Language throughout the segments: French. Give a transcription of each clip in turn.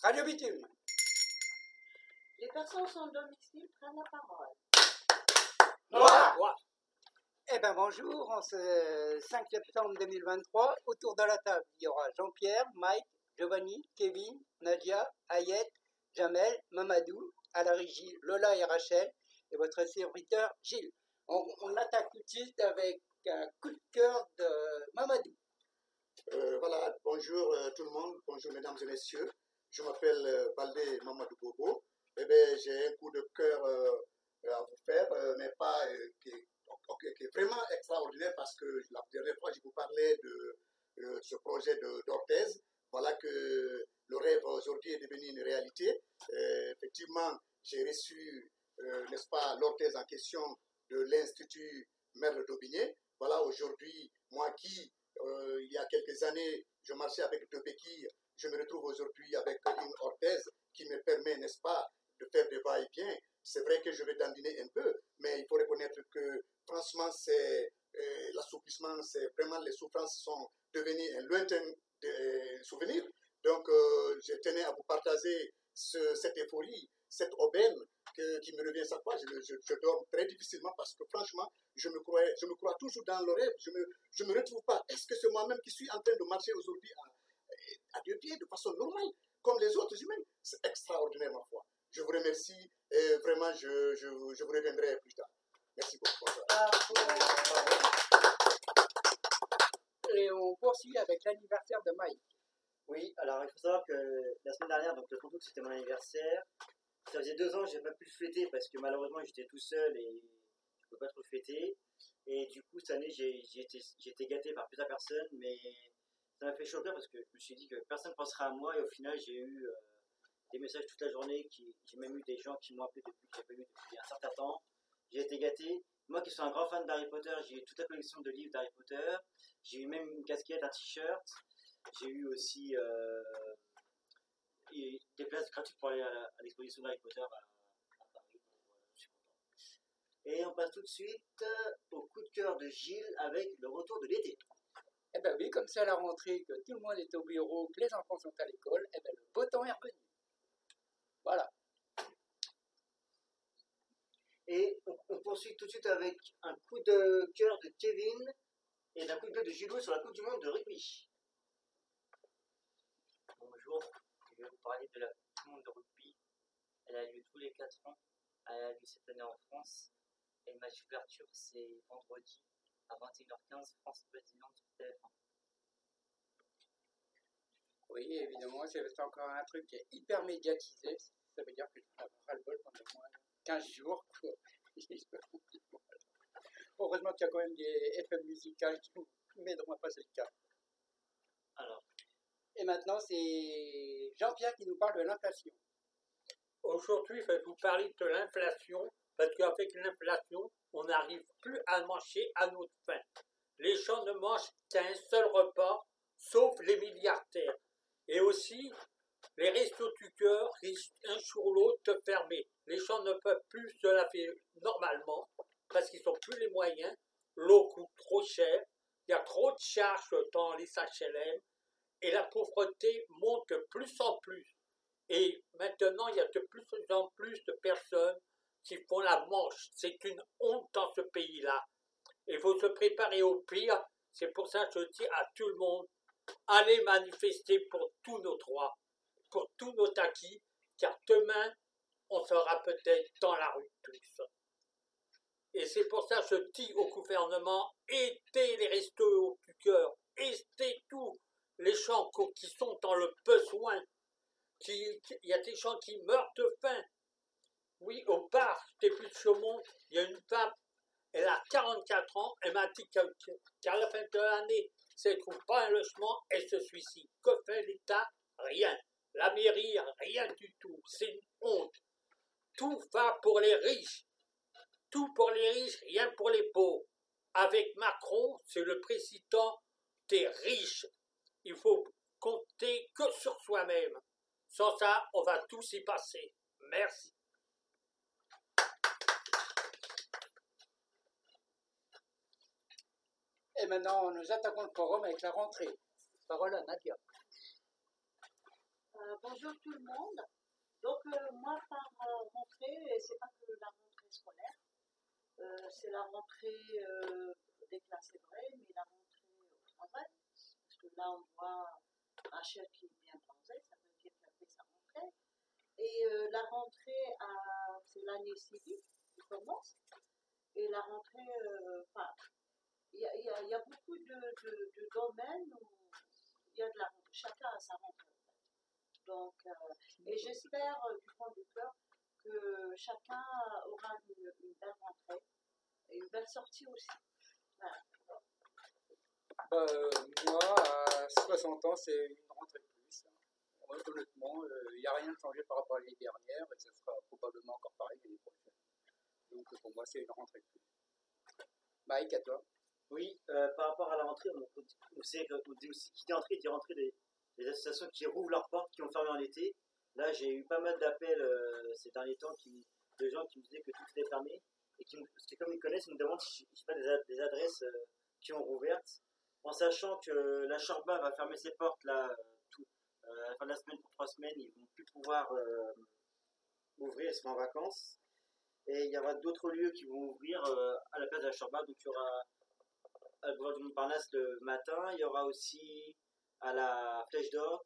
Radio Bitume. Les personnes sans domicile prennent la parole. Moi Eh bien bonjour, en ce 5 septembre 2023, autour de la table, il y aura Jean-Pierre, Mike, Giovanni, Kevin, Nadia, Ayette, Jamel, Mamadou, à la régie Lola et Rachel, et votre serviteur Gilles. On, on attaque tout de suite avec un coup de cœur de Mamadou. Euh, voilà, bonjour euh, tout le monde, bonjour mesdames et messieurs. Je m'appelle euh, Baldé Mamadou Bobo. Eh bien, j'ai un coup de cœur euh, à vous faire, euh, mais pas qui, est, vraiment extraordinaire parce que la dernière fois, je vous parlais de ce projet d'Orthez. Voilà que le rêve aujourd'hui est devenu une réalité. Effectivement, j'ai reçu, n'est-ce pas, l'Orthez en question de l'Institut Merle d'Aubigné. Voilà, aujourd'hui, moi qui, euh, il y a quelques années, je marchais avec deux béquilles, je me retrouve aujourd'hui avec une orthèse qui me permet, n'est-ce pas, de faire des va-et-vient. C'est vrai que je vais dandiner un peu, mais il faut reconnaître que, franchement, c'est euh, c'est vraiment les souffrances sont devenues un lointain de- souvenir. Donc, euh, je tenais à vous partager ce- cette euphorie, cette aubaine que- qui me revient chaque fois. Je, je, je dors très difficilement parce que, franchement, je me, crois, je me crois toujours dans le rêve. Je me, je me retrouve pas. Est-ce que c'est moi-même qui suis en train de marcher aujourd'hui à, à deux pieds de façon normale, comme les autres humains? C'est extraordinaire, ma foi. Je vous remercie et vraiment, je vous reviendrai plus tard. Merci beaucoup. Et on poursuit avec l'anniversaire de Mike. Oui, alors il faut savoir que la semaine dernière, donc le 30 août, c'était mon anniversaire. Ça faisait deux ans que j'ai pas pu le fêter parce que malheureusement j'étais tout seul et je ne pouvais pas trop fêter. Et du coup, cette année, j'ai été, gâté par plusieurs personnes, mais ça m'a fait choquer parce que je me suis dit que personne ne pensera à moi et au final, j'ai eu euh, des messages toute la journée. J'ai même eu des gens qui m'ont appelé depuis depuis un certain temps. J'ai été gâté. Moi qui suis un grand fan d'Harry Potter, j'ai eu toute la collection de livres d'Harry Potter. J'ai eu même une casquette, un t-shirt. J'ai eu aussi euh, des places gratuites pour aller à, l'exposition d'Harry Potter à, à Paris. Je suis content. Et on passe tout de suite euh, au coup de cœur de Gilles avec le retour de l'été. Eh bien oui, comme c'est à la rentrée, que tout le monde est au bureau, que les enfants sont à l'école, eh bien le beau temps est revenu. Voilà. Et on, on poursuit tout de suite avec un coup de cœur de Kevin et un coup de cœur de Gilles sur la Coupe du Monde de rugby. Bonjour, je vais vous parler de la Coupe du Monde de rugby. Elle a lieu tous les 4 ans. Elle a lieu cette année en France. Et le match d'ouverture, c'est vendredi à 21h15, France-Nouvelle-Zélande sur TF1. Oui, évidemment, c'est encore un truc qui est hyper médiatisé. Ça veut dire que je vais avoir ras-le-bol pendant moins 15 jours. Heureusement qu'il y a quand même des FM musicales qui nous m'aideront à passer le cap. Alors, Et maintenant, c'est Jean-Pierre qui nous parle de l'inflation. Aujourd'hui, je vais vous parler de l'inflation, parce qu'avec l'inflation, on n'arrive plus à manger à notre faim. Les gens ne mangent qu'un seul repas, sauf les milliardaires. Et aussi, les restos du cœur risquent un jour ou l'autre de fermer. Les gens ne peuvent plus se laver normalement, parce qu'ils n'ont plus les moyens. L'eau coûte trop cher, il y a trop de charges dans les HLM, et la pauvreté monte de plus en plus. Et maintenant, il y a de plus en plus de personnes qui font la manche. C'est une honte dans ce pays-là. Il faut se préparer au pire. C'est pour ça que je dis à tout le monde, allez manifester pour tous nos droits, pour tous nos acquis, car demain, on sera peut-être dans la rue tous. Et c'est pour ça que je dis au gouvernement, aidez les restos du cœur, aidez tous les gens qui sont dans le besoin il y a des gens qui meurent de faim. Oui, au parc des Buttes de Chaumont, il y a une femme, elle a 44 ans, elle m'a dit qu'à qu'à la fin de l'année, si elle ne trouve pas un logement, elle se suicide. Que fait l'État? Rien. La mairie, rien du tout. C'est une honte. Tout va pour les riches. Tout pour les riches, rien pour les pauvres. Avec Macron, c'est le président des riches. Il faut compter que sur soi-même. Sans ça, on va tous y passer. Merci. Et maintenant, nous attaquons le forum avec la rentrée. Parole à Nadia. Euh, bonjour tout le monde. Donc euh, moi par euh, rentrée, c'est pas que la rentrée scolaire, euh, c'est la rentrée des classes hébreues, mais la rentrée au travail, parce que là on voit Rachel qui est bien bronzée, ça veut dire qu'elle fait sa rentrée. Et la rentrée, c'est l'année civique qui commence, et la rentrée, euh, il y a, a- a beaucoup de, de- de domaines où il y a de la rentrée, chacun a sa rentrée. Donc, euh, et j'espère euh, du fond du cœur que chacun aura une, une belle rentrée et une belle sortie aussi. Voilà. Euh, moi, à 60 ans, c'est une rentrée de plus. hein. Honnêtement, il n'y a rien de changé par rapport à l'année dernière et ce sera probablement encore pareil l'année prochaine. Donc pour moi, c'est une rentrée de plus. Mike, à toi. Oui, euh, par rapport à la rentrée, on, on dit aussi qui dit rentrée dit rentrée des, des associations qui rouvrent leurs portes, qui ont fermé en été. Là, j'ai eu pas mal d'appels euh, ces derniers temps de gens qui me disaient que tout était fermé et qui, parce que comme ils connaissent, ils me demandent si je pas, des, ad- des adresses euh, qui ont rouvertes, en sachant que la Chorba va fermer ses portes là, tout, euh, à la fin de la semaine pour trois semaines, ils vont plus pouvoir ouvrir, ils seront en vacances. Et il y aura d'autres lieux qui vont ouvrir à la place de la Chorba, donc il y aura à du Montparnasse le matin. Il y aura aussi à la Flèche d'Or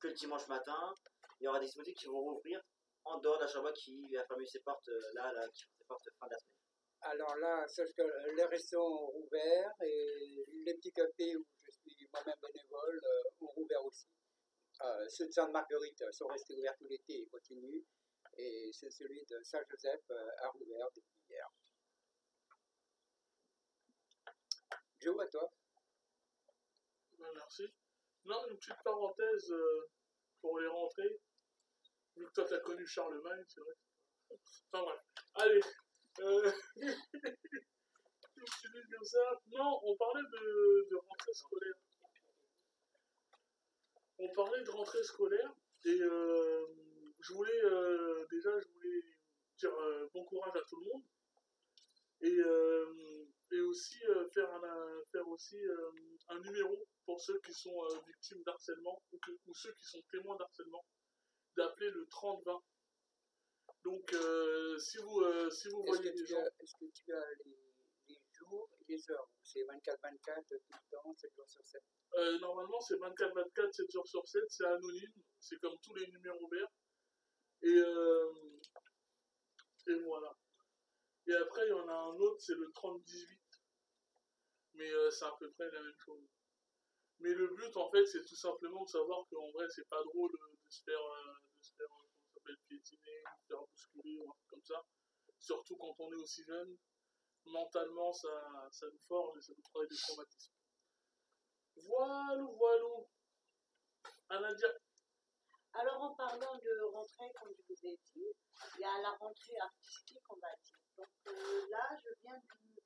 que le dimanche matin. Il y aura des dispositifs qui vont rouvrir en dehors de la qui va fermer ses portes euh, là, là, qui ferme ses portes fin de la semaine. Alors là, sache que les restaurants ont rouvert et les petits cafés où je suis moi-même bénévole euh, ont rouvert aussi. Euh, ceux de Sainte-Marguerite euh, sont restés ouverts tout l'été et continuent. Et c'est celui de Saint-Joseph euh, a rouvert depuis hier. Joe, à toi. Merci. Non, une petite parenthèse euh, pour les rentrées. Vu que toi, t'as connu Charlemagne, c'est vrai. Enfin bref. Allez. Euh... comme ça. Non, on parlait de, de rentrée scolaire. On parlait de rentrée scolaire. Et euh, je voulais, euh, déjà, je voulais dire bon courage à tout le monde. Et, et aussi euh, faire, un, faire aussi euh, un numéro pour ceux qui sont euh, victimes d'harcèlement ou, que- ou ceux qui sont témoins d'harcèlement, d'appeler le 30-20. Donc, euh, si vous, euh, si vous voyez des gens. est-ce que tu as les, les jours et les heures? C'est 24-24 tout le temps, 7 jours sur 7 Euh, normalement, c'est 24-24, 7 jours sur 7, c'est anonyme, c'est comme tous les numéros verts. Et, euh, et voilà. Et après, il y en a un autre, c'est le 30-18. Mais euh, c'est à peu près la même chose. Mais le but, en fait, c'est tout simplement de savoir qu'en vrai, c'est pas drôle euh, de se faire, euh, de faire comment s'appelle, piétiner, de se faire bousculer ou un truc comme ça. Surtout quand on est aussi jeune. Mentalement, ça, ça nous forge et ça nous crée des traumatismes. Voilà, voilà. Anadia, Alors en parlant de rentrée, comme je vous ai dit, il y a la rentrée artistique, on va dire. Donc euh, là, je viens du,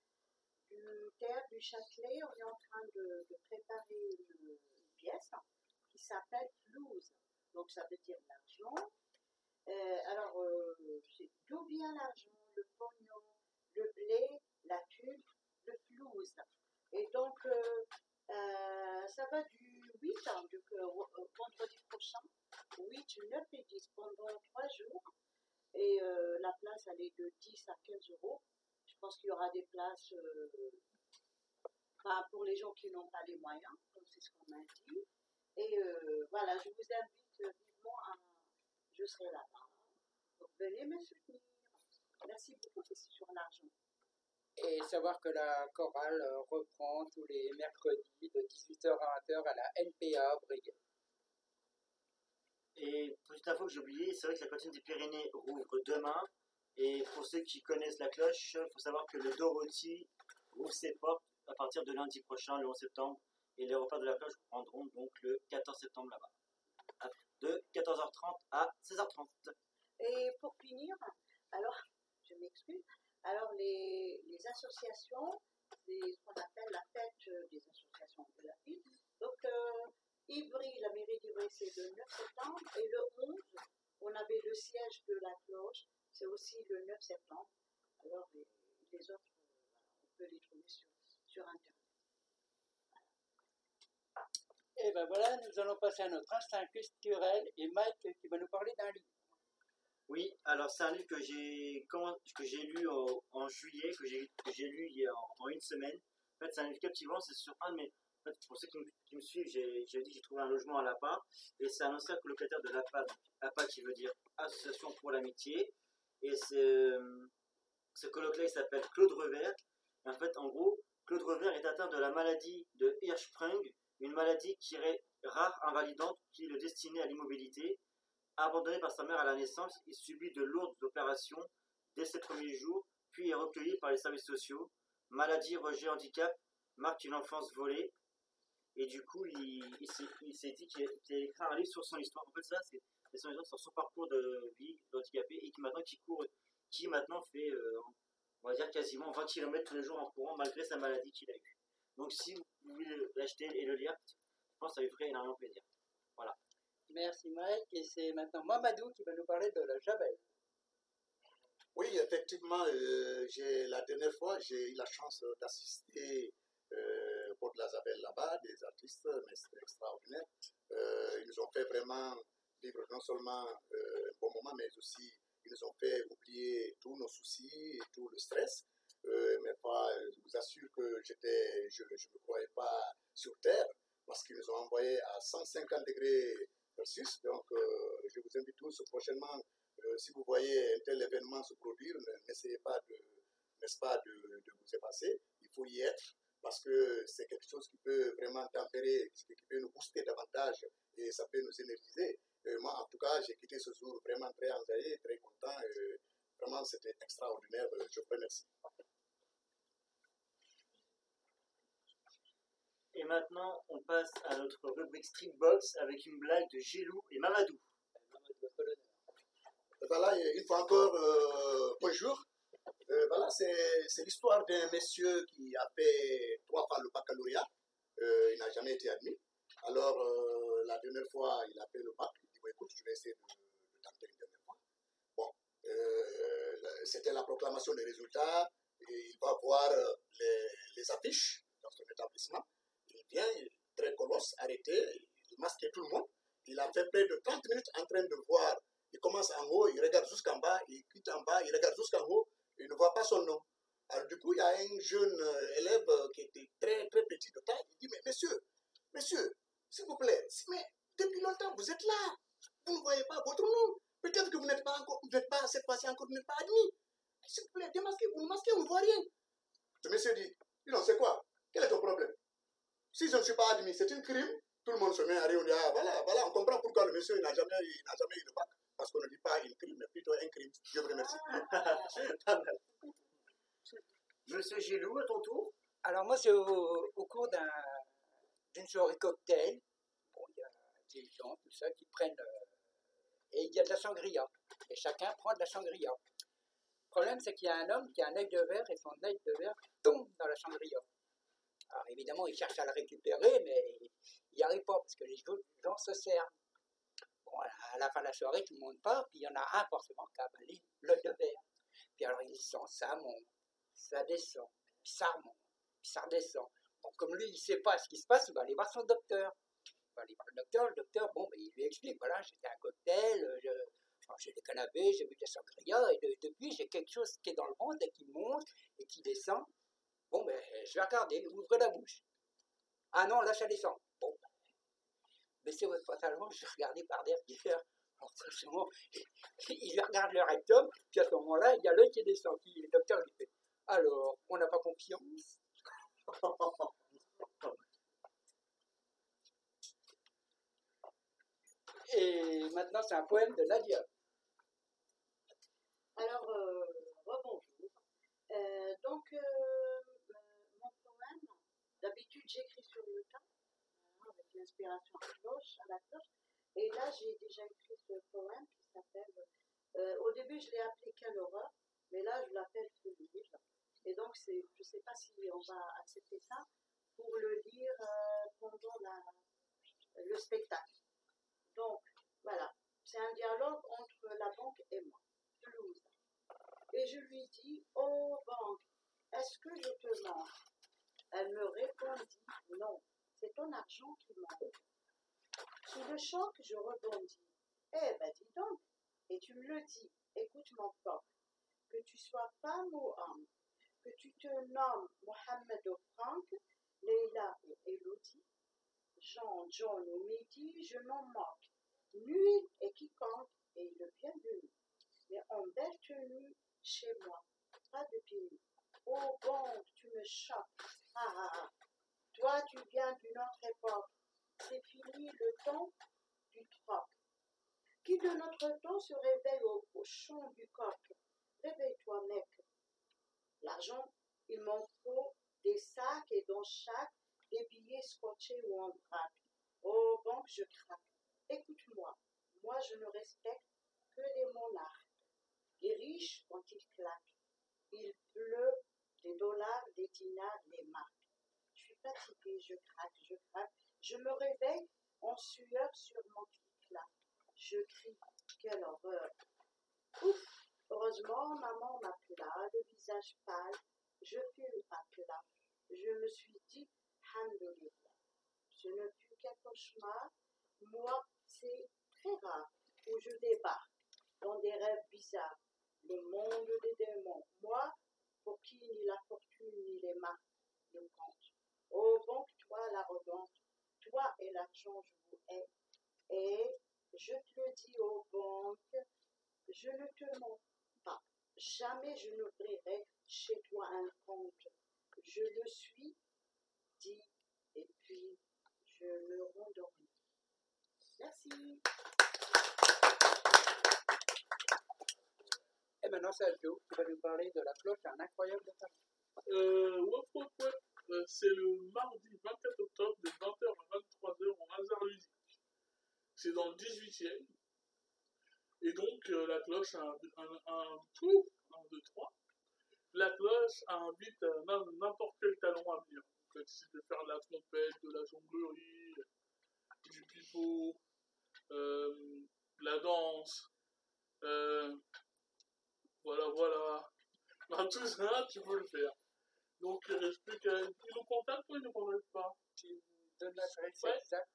du théâtre du Châtelet, on est en train de, préparer une, pièce qui s'appelle Flouze. Donc ça veut dire l'argent. Euh, alors, euh, d'où vient l'argent, le pognon, le blé, la thune, le flouze. Et donc, euh, euh, ça va du 8 hein, donc, vendredi prochain 8, 9 et 10 pendant 3 jours. Et euh, la place, elle est de 10 à 15 euros. Je pense qu'il y aura des places euh, enfin, pour les gens qui n'ont pas les moyens, comme c'est ce qu'on m'a dit. Et euh, voilà, je vous invite vivement à. Je serai là-bas. Donc venez me soutenir. Merci beaucoup, c'est sur l'argent. Et savoir que la chorale reprend tous les mercredis de 18h à 20h à la NPA Brigade. Et petite info que j'ai oublié, c'est vrai que la cantine des Pyrénées rouvre demain. Et pour ceux qui connaissent la cloche, il faut savoir que le Dorothy rouvre ses portes à partir de lundi prochain, le 11 septembre. Et les repas de la cloche reprendront donc le 14 septembre là-bas. De 14h30 à 16h30. Et pour finir, alors, je m'excuse, alors les, associations, c'est ce qu'on appelle la fête des associations de la ville. Donc, euh, Ivry, la mairie d'Ivry, c'est le 9 septembre, et le 11, on avait le siège de la cloche, c'est aussi le 9 septembre. Alors, les, les autres, euh, on peut les trouver sur, sur Internet. Et ben voilà, nous allons passer à notre instinct culturel et Mike qui va nous parler d'un livre. Oui, alors c'est un livre que j'ai que j'ai lu en juillet, que j'ai que j'ai lu il y a en, en une semaine. En fait, c'est un livre captivant, c'est sur un de mes. Pour ceux qui me, me suivent, j'ai dit que j'ai trouvé un logement à l'APA, et c'est un ancien colocataire de l'APA, APA qui veut dire Association pour l'amitié, et c'est ce colloque-là, il s'appelle Claude Revers. Et en fait, en gros, Claude Revers est atteint de la maladie de Hirschsprung, une maladie qui est rare, invalidante, qui le destinée à l'immobilité. Abandonné par sa mère à la naissance, il subit de lourdes opérations dès ses premiers jours, puis est recueilli par les services sociaux. Maladie, rejet, handicap marque une enfance volée. Et du coup, il, il s'est- dit qu'il allait écrire un livre sur son histoire. En fait, ça, c'est son histoire sur son parcours de vie d'handicapé et qui maintenant, qui court, qui maintenant fait, euh, on va dire, quasiment 20 km tous les jours en courant malgré sa maladie qu'il a eue. Donc, si vous voulez l'acheter et le lire, je pense que ça lui ferait énormément plaisir. Merci Mike. Et c'est maintenant Mamadou qui va nous parler de la Javel. Oui, effectivement, euh, j'ai, la dernière fois, j'ai eu la chance d'assister pour de la Zabelle là-bas, des artistes, mais c'était extraordinaire. Euh, ils nous ont fait vraiment vivre non seulement euh, un bon moment, mais aussi ils nous ont fait oublier tous nos soucis et tout le stress. Euh, mais pas, je vous assure que je ne me croyais pas sur Terre parce qu'ils nous ont envoyé à 150 degrés Celsius. Donc, je vous invite tous prochainement si vous voyez un tel événement se produire, ne- n'essayez pas de, pas, de vous effacer. Il faut y être parce que c'est quelque chose qui peut vraiment tempérer, qui peut nous booster davantage et ça peut nous énergiser. Euh, moi, en tout cas, j'ai quitté ce jour vraiment très enjaillé, très content. et vraiment, c'était extraordinaire. Euh, Je vous remercie. Et maintenant, on passe à notre rubrique Streetbox avec une blague de Gélou et Mamadou. Voilà, une fois encore, euh, bonjour. Euh, voilà, c'est l'histoire d'un monsieur qui a fait trois fois le baccalauréat. Euh, il n'a jamais été admis. Alors, euh, la dernière fois, il a fait le bac. Il dit, bon, écoute, je vais essayer de, de tenter une dernière fois. Bon, euh, c'était la proclamation des résultats. Et il va voir euh, les, les affiches dans son établissement. Il vient, il est très colosse, arrêté, il masquait tout le monde. Il a fait près de 30 minutes en train de voir il commence en haut, il regarde jusqu'en bas, il quitte en bas, il regarde jusqu'en haut, il ne voit pas son nom. Alors du coup, il y a un jeune euh, élève euh, qui était très très petit de taille, il dit, mais monsieur, monsieur, s'il vous plaît, si- mais depuis longtemps, vous êtes là, vous ne voyez pas votre nom. Peut-être que vous n'êtes pas encore, vous n'êtes pas, cette fois-ci encore, vous n'êtes pas admis. S'il vous plaît, démasquez, vous nous masquez, on ne voit rien. Le monsieur dit, donc, c'est quoi? Quel est ton problème? Si je ne suis pas admis, c'est un crime. Tout le monde se met à rire, on dit, ah, voilà, voilà, on comprend pourquoi le monsieur n'a jamais, il jamais eu de bac. Parce qu'on ne dit pas un crime, mais plutôt un crime. Je vous remercie. Monsieur Gélou, à ton tour. Alors moi, c'est au, cours d'un- d'une soirée cocktail. Tout ça, qui prennent... euh, et il y a de la sangria. Et chacun prend de la sangria. Le problème, c'est qu'il y a un homme qui a un œil de verre et son œil de verre tombe dans la sangria. Alors évidemment, il cherche à le récupérer, mais il n'y arrive pas parce que les gens se servent. Bon, à la fin de la soirée, tout le monde part, puis il y en a un forcément qui a avalé l'œil de verre. Puis alors il sent ça monte, ça descend, puis ça remonte, puis ça redescend. Bon, comme lui, il ne sait pas ce qui se passe, il va aller voir son docteur. Le docteur, le docteur, bon, ben, il lui explique, voilà, j'étais un cocktail, euh, j'ai des canapés, j'ai bu des sangria, et de- depuis, j'ai quelque chose qui est dans le ventre et qui monte et qui descend. Bon, ben, je vais regarder, ouvrez la bouche. Ah non, là, ça descend. Bon, ben, baissez votre pantalon, je regarder par derrière. Alors, franchement, il regarde le rectum, puis à ce moment-là, il y a l'œil qui est descendu. Le docteur lui fait Alors, on n'a pas confiance Et maintenant, c'est un poème de Nadia. Alors, euh. Euh, donc, euh, mon poème, d'habitude j'écris sur le tas, hein, avec l'inspiration à à la cloche. Et là, j'ai déjà écrit ce poème qui s'appelle. euh, au début, je l'ai appelé horreur, mais là, je l'appelle Feu de livre. Et donc, je ne sais pas si on va accepter ça pour le lire pendant le spectacle. Donc, voilà. C'est un dialogue entre la banque et moi. Toulouse. Et je lui dis, oh banque, est-ce que je te mens? Elle me répondit, non, c'est ton argent qui manque. Sous le choc, je rebondis. Eh ben dis donc, et tu me le dis, écoute mon coq, que tu sois femme ou homme, que tu te nommes Mohamed ou Franck, Leila ou Elodie, Jean, John ou Mehdi, je m'en moque. Et quiconque est le bienvenu, mais en belle tenue chez moi, pas de nus. Oh bon, tu me choques. Ah, ah, ah. Toi, tu viens d'une autre époque. C'est fini le temps du troc. Qui de notre temps se réveille au, au chant du coq? Réveille-toi, mec. L'argent, il m'en faut des sacs et dans chaque, des billets scotchés ou en vrac. Oh, banque, je craque. Écoute-moi, moi je ne respecte que les monarques. Les riches, quand ils claquent, il pleut des dollars, des dinars, des marques. Je suis fatiguée, je craque, je craque. Je me réveille en sueur sur mon clic-là. Je crie, quelle horreur. Heureusement, maman m'appela, le visage pâle. Je à plat. Je me suis dit, Alhamdulillah. Ce ne fut qu'un cauchemar. Moi, c'est très rare où je débarque dans des rêves bizarres, le monde des démons. Moi, pour qui ni la fortune ni les marques ne comptent. Oh, donc, toi, l'arrogante, toi et l'argent, je vous hais. Et je te le dis aux banques, je ne te mens pas. Jamais je n'ouvrirai chez toi un compte. Je le suis, dit, et puis je me rendormis. Merci. Et maintenant, Sergio, tu vas nous parler de la cloche un incroyable Paris. Euh, wop. Euh, c'est le mardi 24 octobre de 20h à 23h en hasard ludique. C'est dans le 18e. Et donc, euh, la cloche a un, un, un, un, un, deux, trois. La cloche invite à n'im- n'importe quel talent à venir. Donc, si tu veux faire de la trompette, de la jonglerie, du pipeau, euh, la danse, euh, voilà, voilà. Ben, tout ça, tu peux le faire. Donc, il reste plus qu'à. Ils nous contactent ou ils nous contactent pas? Tu me donnes l'adresse Ouais. exacte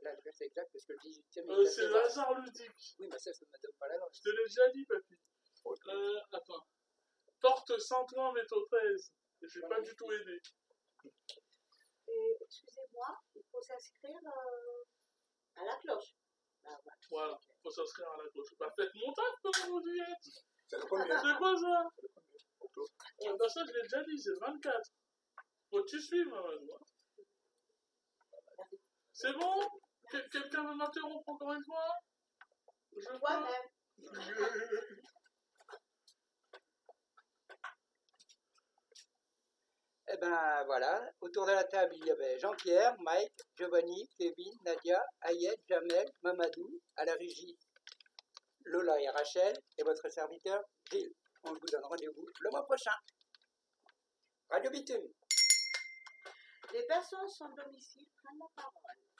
L'adresse exacte, parce que le 18e euh, est C'est hasard ludique. Oui, mais ça, ça ne me donne pas l'adresse. Je te l'ai déjà dit, papy. Euh, attends. Porte Saint-Ouen, métro 13. Je vais pas du tout aider. Et excusez-moi, il faut s'inscrire euh, à la cloche. Ah, voilà. Voilà, faut s'inscrire à la cloche. Bah, faites mon taf, comme vous dites. C'est le premier. C'est quoi ça bah, ça, je l'ai déjà dit, c'est le 24. Faut que tu suives, hein. C'est bon Quel- Quelqu'un veut m'interrompre encore une fois? Je peux? Toi-même. ben voilà, autour de la table, il y avait Jean-Pierre, Mike, Giovanni, Kevin, Nadia, Ayed, Jamel, Mamadou, à la régie, Lola et Rachel, et votre serviteur, Gilles. On vous donne rendez-vous le mois prochain. Radio Bitume. Les personnes sans domicile prennent la parole.